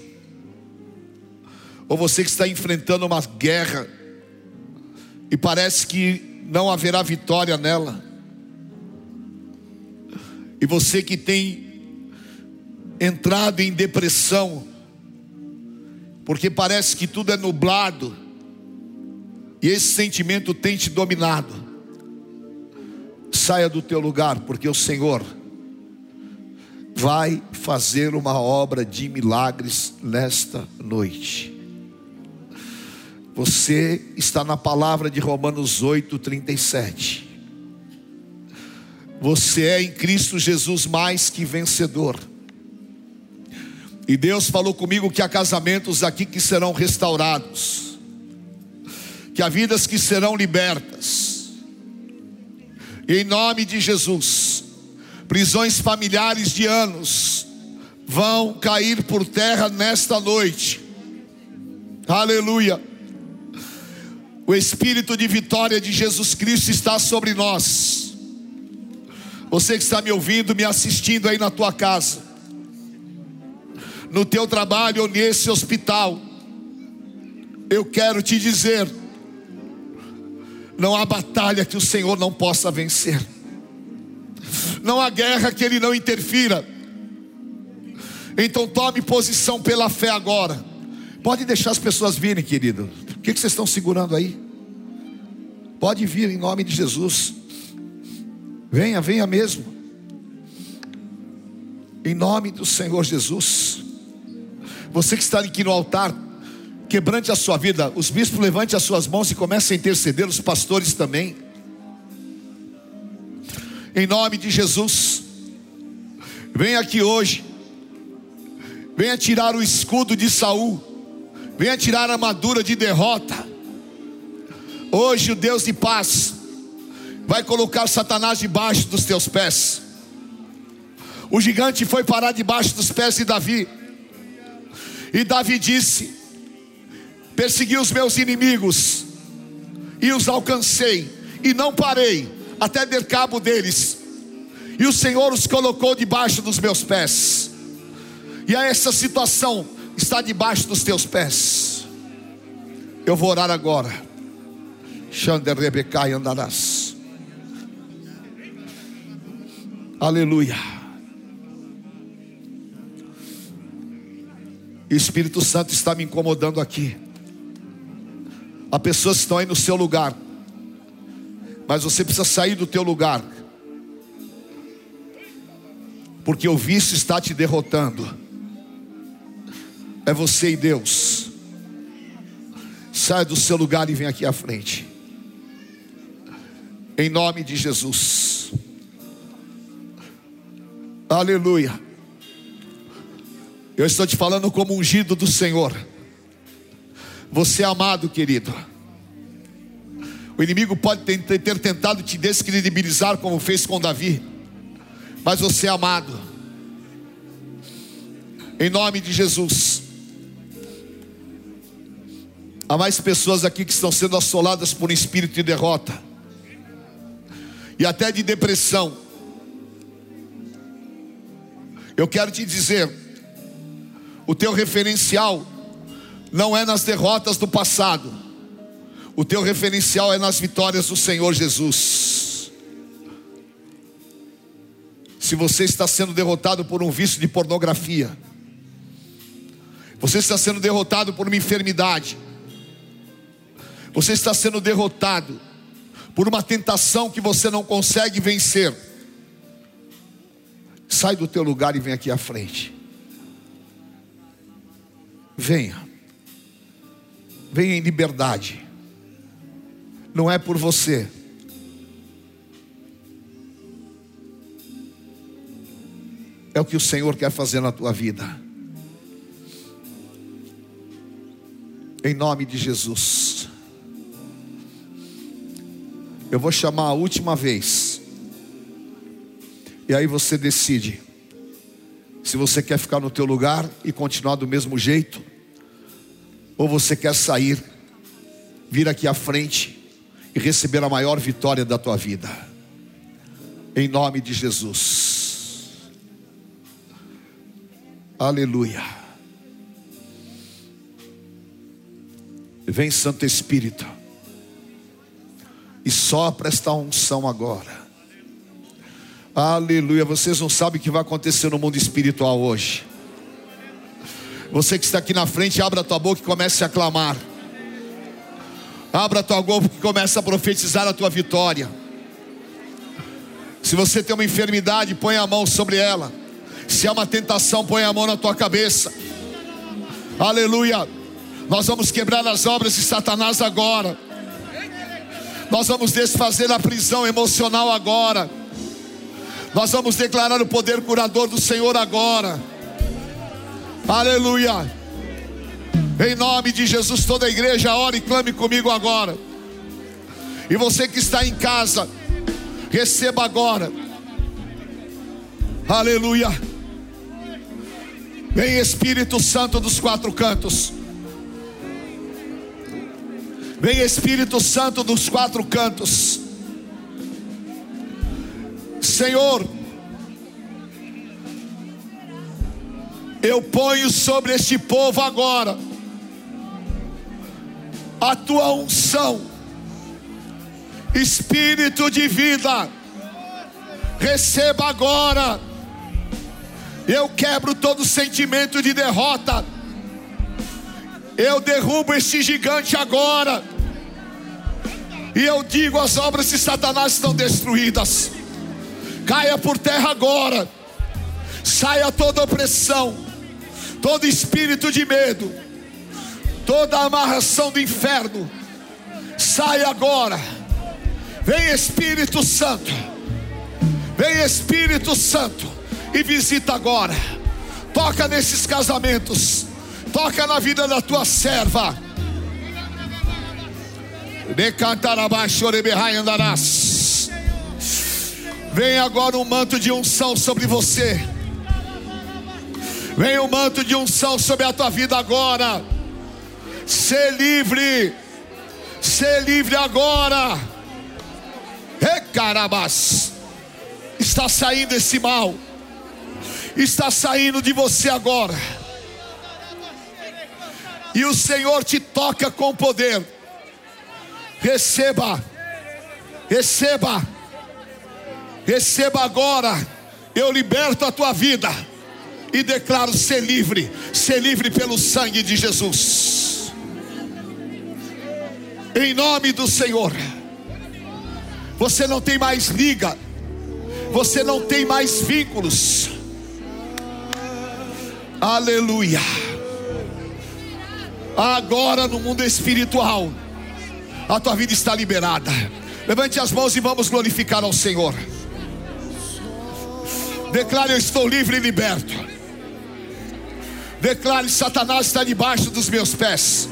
ou você que está enfrentando uma guerra. E parece que não haverá vitória nela. E você que tem entrado em depressão, porque parece que tudo é nublado, e esse sentimento tem te dominado. Saia do teu lugar, porque o Senhor vai fazer uma obra de milagres nesta noite. Você está na palavra de Romanos 8, 37. Você é em Cristo Jesus mais que vencedor. E Deus falou comigo que há casamentos aqui que serão restaurados, que há vidas que serão libertas. Em nome de Jesus, prisões familiares de anos vão cair por terra nesta noite. Aleluia. O Espírito de vitória de Jesus Cristo está sobre nós. Você que está me ouvindo, me assistindo aí na tua casa, no teu trabalho ou nesse hospital, eu quero te dizer: não há batalha que o Senhor não possa vencer, não há guerra que Ele não interfira. Então tome posição pela fé agora. Pode deixar as pessoas virem, querido. O que, que vocês estão segurando aí? Pode vir em nome de Jesus. Venha, venha mesmo. Em nome do Senhor Jesus. Você que está aqui no altar, quebrante a sua vida. Os bispos levante as suas mãos e comece a interceder, os pastores também. Em nome de Jesus. Venha aqui hoje. Venha tirar o escudo de Saul. Venha tirar a armadura de derrota. Hoje o Deus de paz vai colocar Satanás debaixo dos teus pés. O gigante foi parar debaixo dos pés de Davi. E Davi disse: Persegui os meus inimigos e os alcancei, e não parei até dar cabo deles. E o Senhor os colocou debaixo dos meus pés. E a essa situação está debaixo dos teus pés. Eu vou orar agora. Xander Rebecai andarás. Aleluia. O Espírito Santo está me incomodando aqui. Há pessoas que estão aí no seu lugar, mas você precisa sair do teu lugar, porque o vício está te derrotando é você e Deus. Sai do seu lugar e vem aqui à frente. Em nome de Jesus. Aleluia. Eu estou te falando como ungido do Senhor. Você é amado, querido. O inimigo pode ter, tentado te descredibilizar, como fez com Davi, mas você é amado. Em nome de Jesus. Há mais pessoas aqui que estão sendo assoladas por um espírito de derrota e até de depressão. Eu quero te dizer, o teu referencial não é nas derrotas do passado, o teu referencial é nas vitórias do Senhor Jesus. Se você está sendo derrotado por um vício de pornografia, você está sendo derrotado por uma enfermidade, você está sendo derrotado por uma tentação que você não consegue vencer, sai do teu lugar e vem aqui à frente. Venha, venha em liberdade, não é por você, é o que o Senhor quer fazer na tua vida. Em nome de Jesus. Eu vou chamar a última vez. E aí você decide se você quer ficar no teu lugar e continuar do mesmo jeito ou você quer sair, vir aqui à frente e receber a maior vitória da tua vida. Em nome de Jesus. Aleluia. Vem Santo Espírito e sopra esta unção agora. Aleluia. Vocês não sabem o que vai acontecer no mundo espiritual hoje. Você que está aqui na frente, abra a tua boca e comece a clamar. Abra a tua boca e comece a profetizar a tua vitória. Se você tem uma enfermidade, põe a mão sobre ela. Se há uma tentação, põe a mão na tua cabeça. Aleluia. Nós vamos quebrar as obras de Satanás agora. Nós vamos desfazer a prisão emocional agora. Nós vamos declarar o poder curador do Senhor agora. Aleluia. Em nome de Jesus, toda a igreja, ore e clame comigo agora. E você que está em casa, receba agora. Aleluia. Vem Espírito Santo dos quatro cantos. Vem Espírito Santo dos quatro cantos. Senhor, eu ponho sobre este povo agora a tua unção, Espírito de vida, receba agora. Eu quebro todo sentimento de derrota eu derrubo este gigante agora. E eu digo: as obras de Satanás estão destruídas. Caia por terra agora. Saia toda opressão, todo espírito de medo, toda amarração do inferno. Saia agora. Vem Espírito Santo. Vem Espírito Santo e visita agora. Toca nesses casamentos Toca na vida da tua serva. Vem agora um manto de unção sobre você. Vem um manto de unção sobre a tua vida agora. Ser livre. Ser livre agora. Recarabas. Está saindo esse mal. Está saindo de você agora e o Senhor te toca com poder. Receba, receba, receba agora. Eu liberto a tua vida e declaro ser livre, ser livre pelo sangue de Jesus. Em nome do Senhor. Você não tem mais liga, você não tem mais vínculos. Aleluia agora no mundo espiritual, a tua vida está liberada. Levante as mãos e vamos glorificar ao Senhor. Declare: Eu estou livre e liberto. Declare: Satanás está debaixo dos meus pés.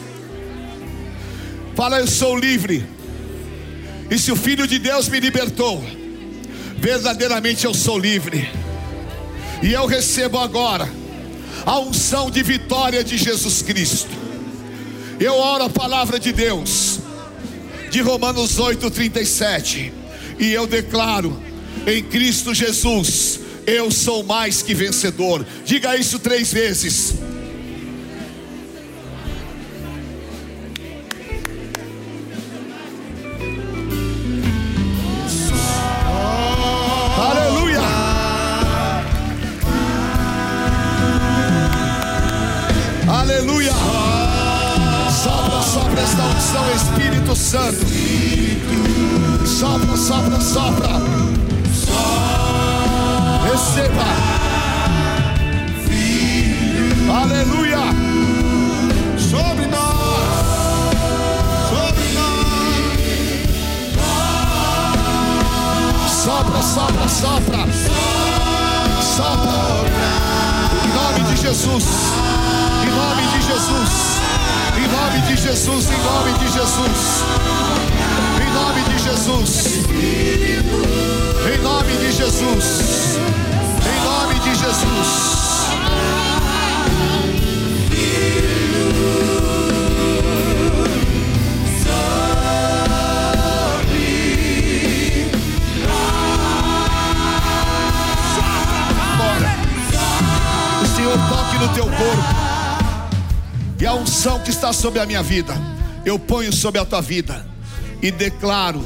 Fala: Eu sou livre. E se o Filho de Deus me libertou, verdadeiramente eu sou livre. E eu recebo agora a unção de vitória de Jesus Cristo. Eu oro a palavra de Deus, de Romanos 8,37, e eu declaro: em Cristo Jesus, eu sou mais que vencedor. Diga isso três vezes. Santo. Sopra, sopra, sopra. Receba. Aleluia. Sobre nós. Sobre nós. Sopra, sopra, sopra. Sopra. Em nome de Jesus. Em nome de Jesus. Em nome de Jesus, em nome de Jesus. Em nome de Jesus. Em nome de Jesus. Unção que está sobre a minha vida, eu ponho sobre a tua vida e declaro: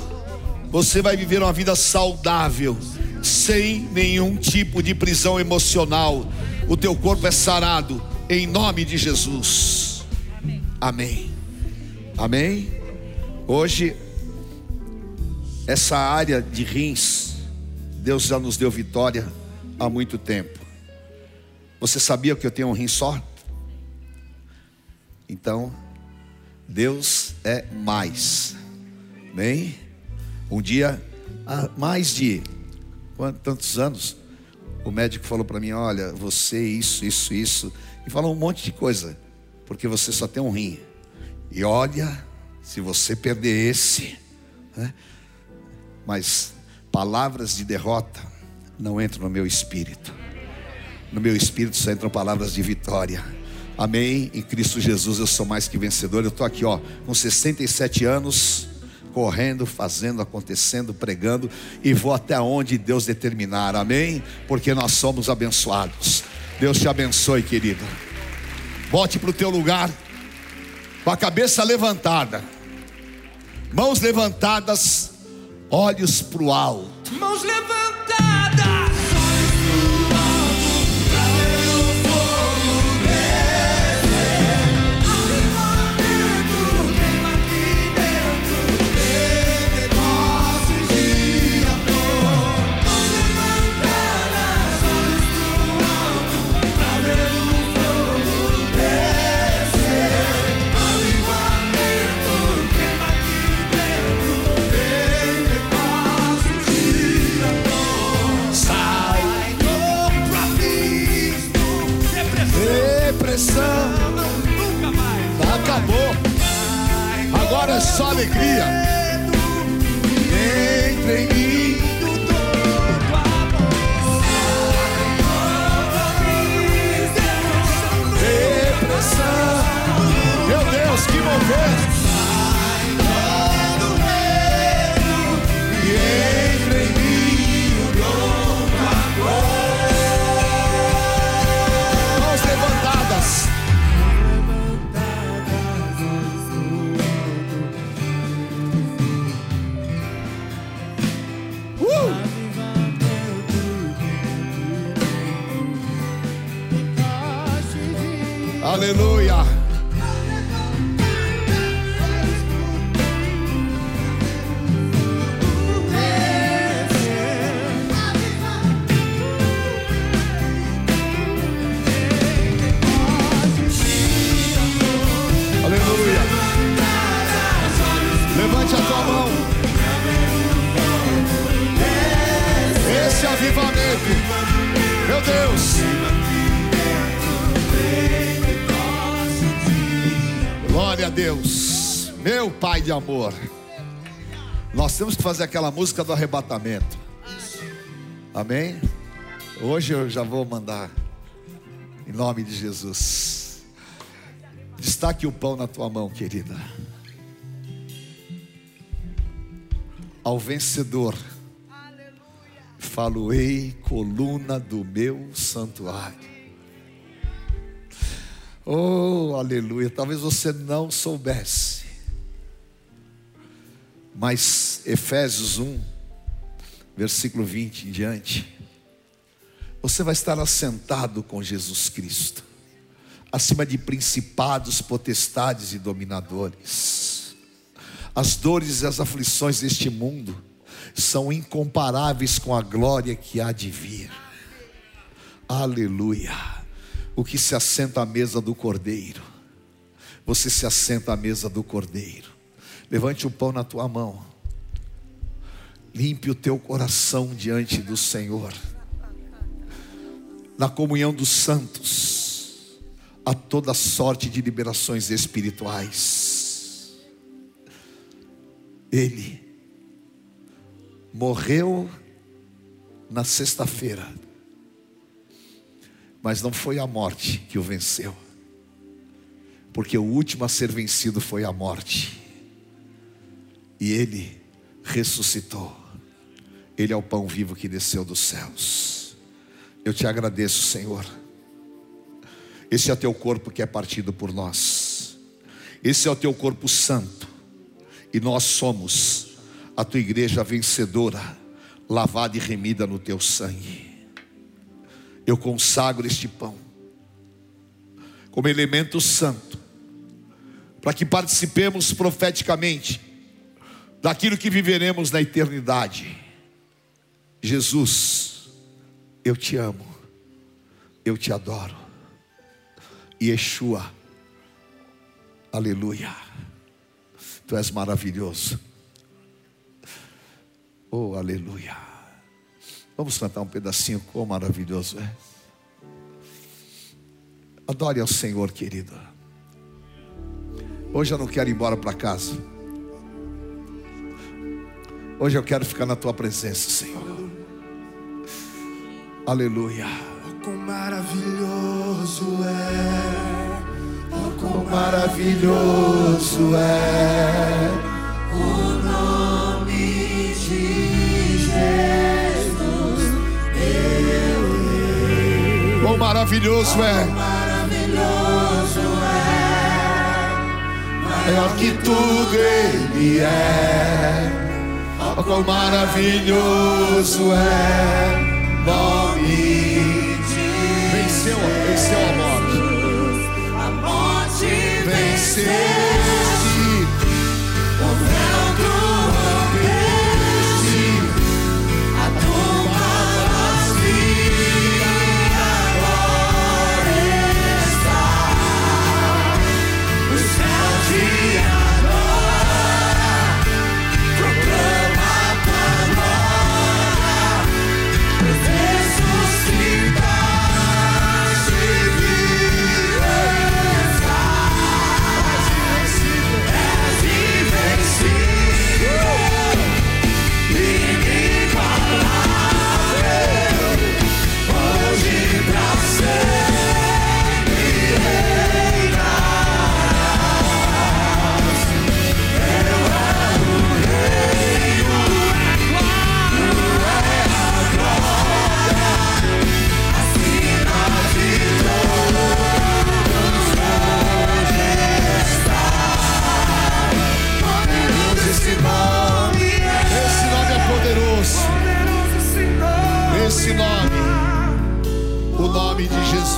você vai viver uma vida saudável, sem nenhum tipo de prisão emocional. O teu corpo é sarado, em nome de Jesus. Amém. Amém. Hoje, essa área de rins, Deus já nos deu vitória há muito tempo. Você sabia que eu tenho um rim só? Então, Deus é mais. Bem, um dia, há mais de quantos, tantos anos, o médico falou para mim: Olha, você, isso, isso, isso, e falou um monte de coisa, porque você só tem um rim. E olha, se você perder esse, né? mas palavras de derrota não entram no meu espírito. No meu espírito só entram palavras de vitória. Amém. Em Cristo Jesus eu sou mais que vencedor. Eu estou aqui, ó, com 67 anos, correndo, fazendo, acontecendo, pregando e vou até onde Deus determinar. Amém. Porque nós somos abençoados. Deus te abençoe, querido. Volte para o teu lugar, com a cabeça levantada, mãos levantadas, olhos para o alto. Mãos levantadas. Temos que fazer aquela música do arrebatamento. Amém? Hoje eu já vou mandar Em nome de Jesus. Destaque o pão na tua mão, querida. Ao vencedor, falo-ei, coluna do meu santuário. Oh, aleluia. Talvez você não soubesse, mas Efésios 1, versículo 20 em diante, você vai estar assentado com Jesus Cristo, acima de principados, potestades e dominadores. As dores e as aflições deste mundo são incomparáveis com a glória que há de vir. Aleluia. O que se assenta à mesa do cordeiro, você se assenta à mesa do cordeiro. Levante o pão na tua mão, limpe o teu coração diante do Senhor na comunhão dos santos, a toda sorte de liberações espirituais. Ele morreu na sexta-feira, mas não foi a morte que o venceu, porque o último a ser vencido foi a morte, e ele ressuscitou. Ele é o pão vivo que desceu dos céus. Eu te agradeço, Senhor. Esse é o teu corpo que é partido por nós. Esse é o teu corpo santo. E nós somos a tua igreja vencedora, lavada e remida no teu sangue. Eu consagro este pão como elemento santo, para que participemos profeticamente daquilo que viveremos na eternidade. Jesus, eu te amo, eu te adoro. Yeshua, aleluia, tu és maravilhoso. Oh, aleluia. Vamos cantar um pedacinho, quão maravilhoso é. Adore ao Senhor, querido. Hoje eu não quero ir embora para casa. Hoje eu quero ficar na tua presença, Senhor. Aleluia. Oh, quão maravilhoso é, oh, quão maravilhoso é o nome de Jesus. Eu, quão maravilhoso é. Maravilhoso é, maior que tudo Ele é. Oh, quão maravilhoso é nome de venceu, venceu a morte. A morte venceu.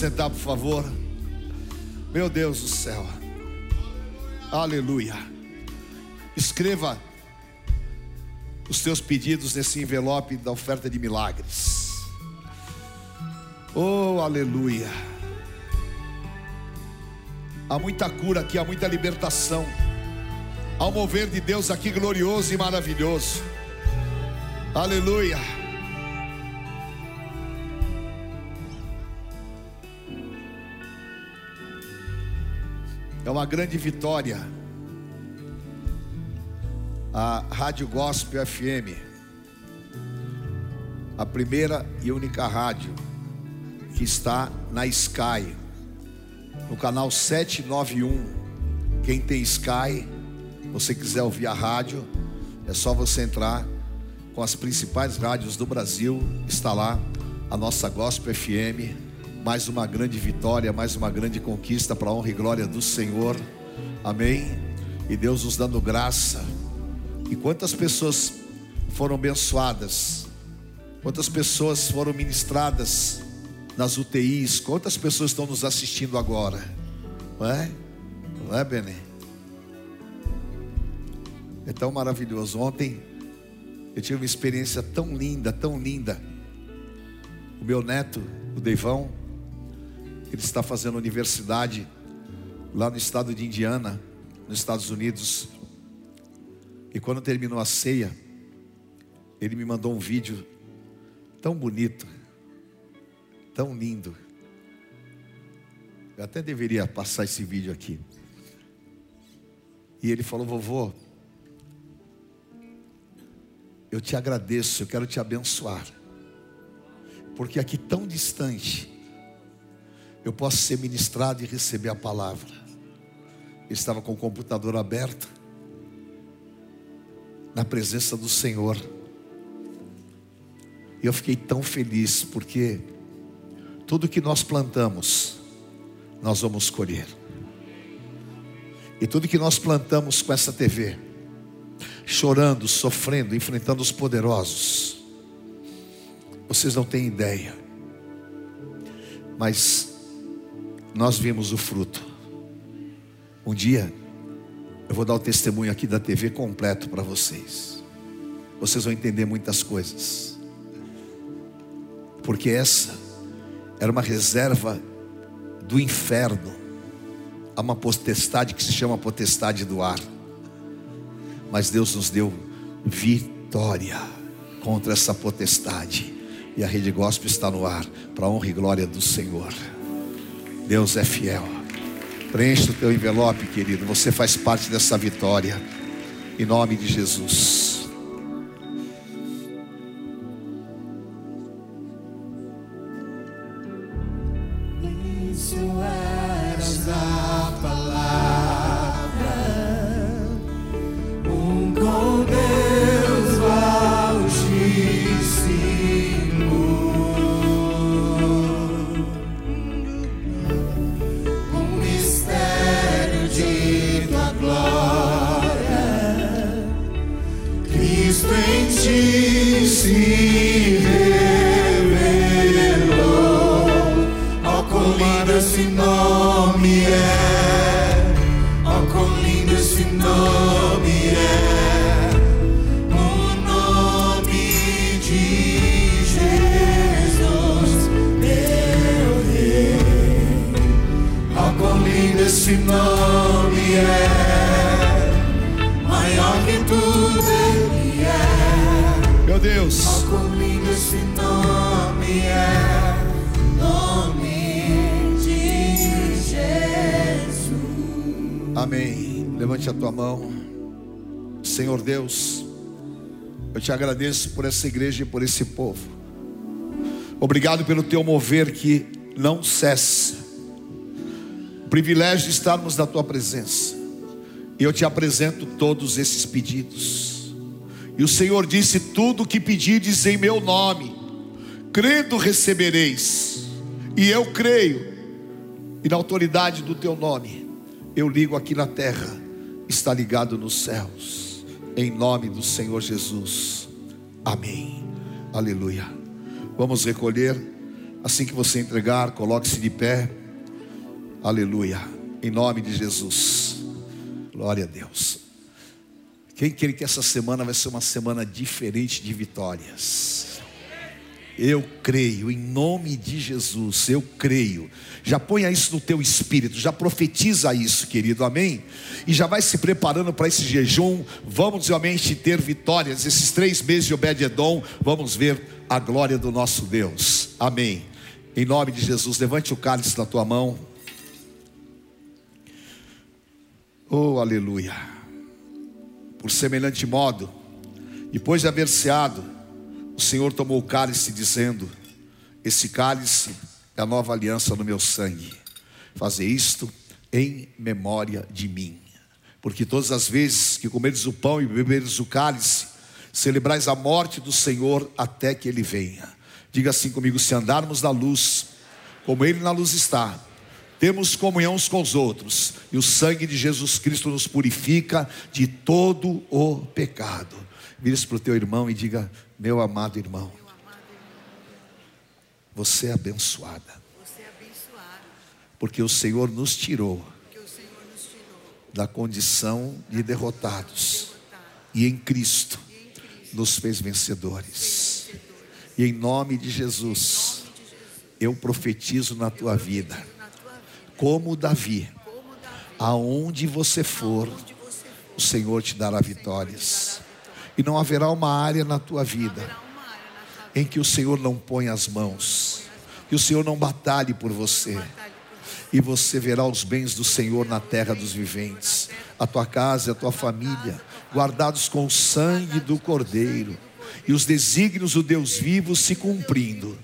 Pode se assentar, por favor. Meu Deus do céu. Aleluia. Escreva os teus pedidos nesse envelope da oferta de milagres. Oh, aleluia. Há muita cura aqui, há muita libertação. Há um mover de Deus aqui glorioso e maravilhoso. Aleluia. É uma grande vitória. A Rádio Gospel FM, a primeira e única rádio que está na Sky, no canal 791. Quem tem Sky, você quiser ouvir a rádio, é só você entrar com as principais rádios do Brasil, está lá a nossa Gospel FM mais uma grande vitória, mais uma grande conquista para a honra e glória do Senhor. Amém. E Deus nos dando graça. E quantas pessoas foram abençoadas? Quantas pessoas foram ministradas nas UTIs? Quantas pessoas estão nos assistindo agora? Não é? Não é, Benê? É tão maravilhoso. Ontem eu tive uma experiência tão linda, tão linda. O meu neto, o Deivão, ele está fazendo universidade lá no estado de Indiana, nos Estados Unidos. E quando terminou a ceia, ele me mandou um vídeo tão bonito, tão lindo. Eu até deveria passar esse vídeo aqui. E ele falou: Vovô, eu te agradeço, eu quero te abençoar, porque aqui tão distante, eu posso ser ministrado e receber a palavra. Estava com o computador aberto, na presença do Senhor. E eu fiquei tão feliz, porque tudo que nós plantamos, nós vamos colher. E tudo que nós plantamos com essa TV, chorando, sofrendo, enfrentando os poderosos, vocês não têm ideia. Mas nós vimos o fruto. Um dia, eu vou dar o testemunho aqui da TV completo para vocês. Vocês vão entender muitas coisas. Porque essa era uma reserva do inferno. Há uma potestade que se chama potestade do ar. Mas Deus nos deu vitória contra essa potestade. E a rede gospel está no ar, para a honra e glória do Senhor. Deus é fiel. Preencha o teu envelope, querido. Você faz parte dessa vitória. Em nome de Jesus. Te agradeço por essa igreja e por esse povo. Obrigado pelo teu mover que não cessa. O privilégio de estarmos na tua presença. E eu te apresento todos esses pedidos. E o Senhor disse: Tudo que pedirdes em meu nome, crendo recebereis. E eu creio, e na autoridade do teu nome, eu ligo aqui na terra, está ligado nos céus, em nome do Senhor Jesus. Amém. Aleluia. Vamos recolher Assim que você entregar, coloque-se de pé. Aleluia. Em nome de Jesus. Glória a Deus. Quem quer que essa semana vai ser uma semana diferente de vitórias? Eu creio, em nome de Jesus, eu creio. Já ponha isso no teu espírito, já profetiza isso, querido, amém? E já vai se preparando para esse jejum. Vamos realmente ter vitórias. Esses três meses de Obed-Edom, vamos ver a glória do nosso Deus, amém? Em nome de Jesus, levante o cálice na tua mão. Oh, aleluia. Por semelhante modo, depois de haver ceado, o Senhor tomou o cálice, dizendo: Esse cálice é a nova aliança no meu sangue. Fazer isto em memória de mim. Porque todas as vezes que comeres o pão e beberes o cálice, celebrais a morte do Senhor até que ele venha. Diga assim comigo: se andarmos na luz, como ele na luz está, temos comunhão uns com os outros, e o sangue de Jesus Cristo nos purifica de todo o pecado. Vire-se para o teu irmão e diga: Meu amado irmão, você é abençoada, porque o Senhor nos tirou da condição de derrotados, derrotado e em Cristo nos fez vencedores. E em nome de Jesus, eu profetizo na tua vida, como Davi, aonde você for, o Senhor te dará vitórias. E não haverá uma área na tua vida em que o Senhor não ponha as mãos, que o Senhor não batalhe por você. E você verá os bens do Senhor na terra dos viventes, a tua casa e a tua família, guardados com o sangue do Cordeiro, e os desígnios do Deus vivo se cumprindo.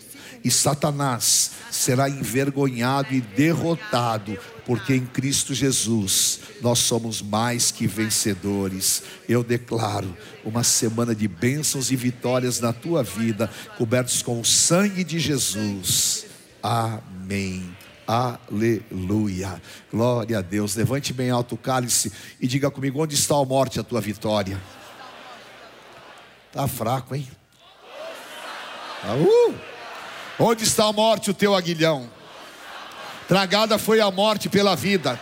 E Satanás será envergonhado e derrotado, porque em Cristo Jesus nós somos mais que vencedores. Eu declaro uma semana de bênçãos e vitórias na tua vida, cobertos com o sangue de Jesus. Amém. Aleluia. Glória a Deus. Levante bem alto o cálice e diga comigo: onde está a morte, a tua vitória? Está fraco, hein? Ah, uh! Onde está a morte, o teu aguilhão? Tragada foi a morte pela vida.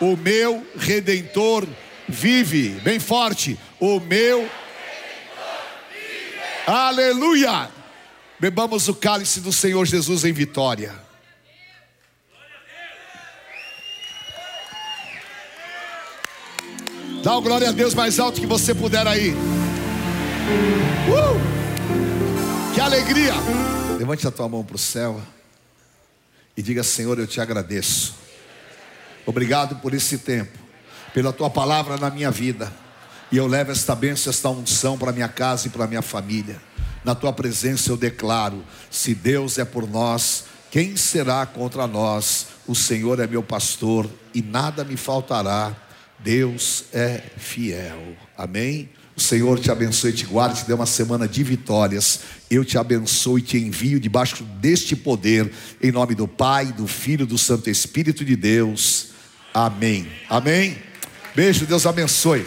O meu redentor vive. Bem forte. O meu. Aleluia. Bebamos o cálice do Senhor Jesus em vitória. Dá o glória a Deus mais alto que você puder aí. Uh! Que alegria! Levante a tua mão para o céu e diga: Senhor, eu te agradeço. Obrigado por esse tempo, pela tua palavra na minha vida. E eu levo esta bênção, esta unção para minha casa e para minha família. Na tua presença eu declaro: se Deus é por nós, quem será contra nós? O Senhor é meu pastor e nada me faltará. Deus é fiel. Amém? O Senhor te abençoe te guarde, te dê uma semana de vitórias. Eu te abençoo e te envio debaixo deste poder, em nome do Pai, do Filho, do Santo Espírito de Deus. Amém. Amém. Beijo, Deus abençoe.